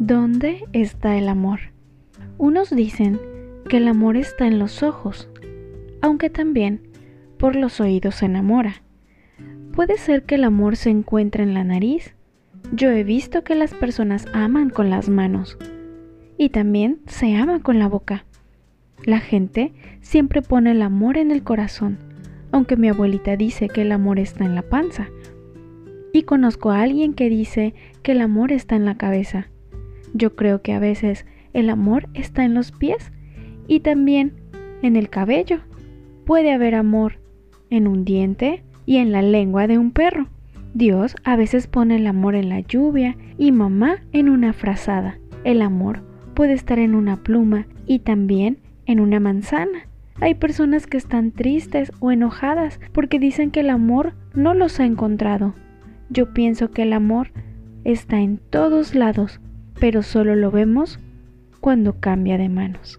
¿Dónde está el amor? Unos dicen que el amor está en los ojos, aunque también por los oídos se enamora. Puede ser que el amor se encuentre en la nariz. Yo he visto que las personas aman con las manos y también se ama con la boca. La gente siempre pone el amor en el corazón, aunque mi abuelita dice que el amor está en la panza. Y conozco a alguien que dice que el amor está en la cabeza. Yo creo que a veces el amor está en los pies y también en el cabello. Puede haber amor en un diente y en la lengua de un perro. Dios a veces pone el amor en la lluvia y mamá en una frazada. El amor puede estar en una pluma y también en una manzana. Hay personas que están tristes o enojadas porque dicen que el amor no los ha encontrado. Yo pienso que el amor está en todos lados pero solo lo vemos cuando cambia de manos.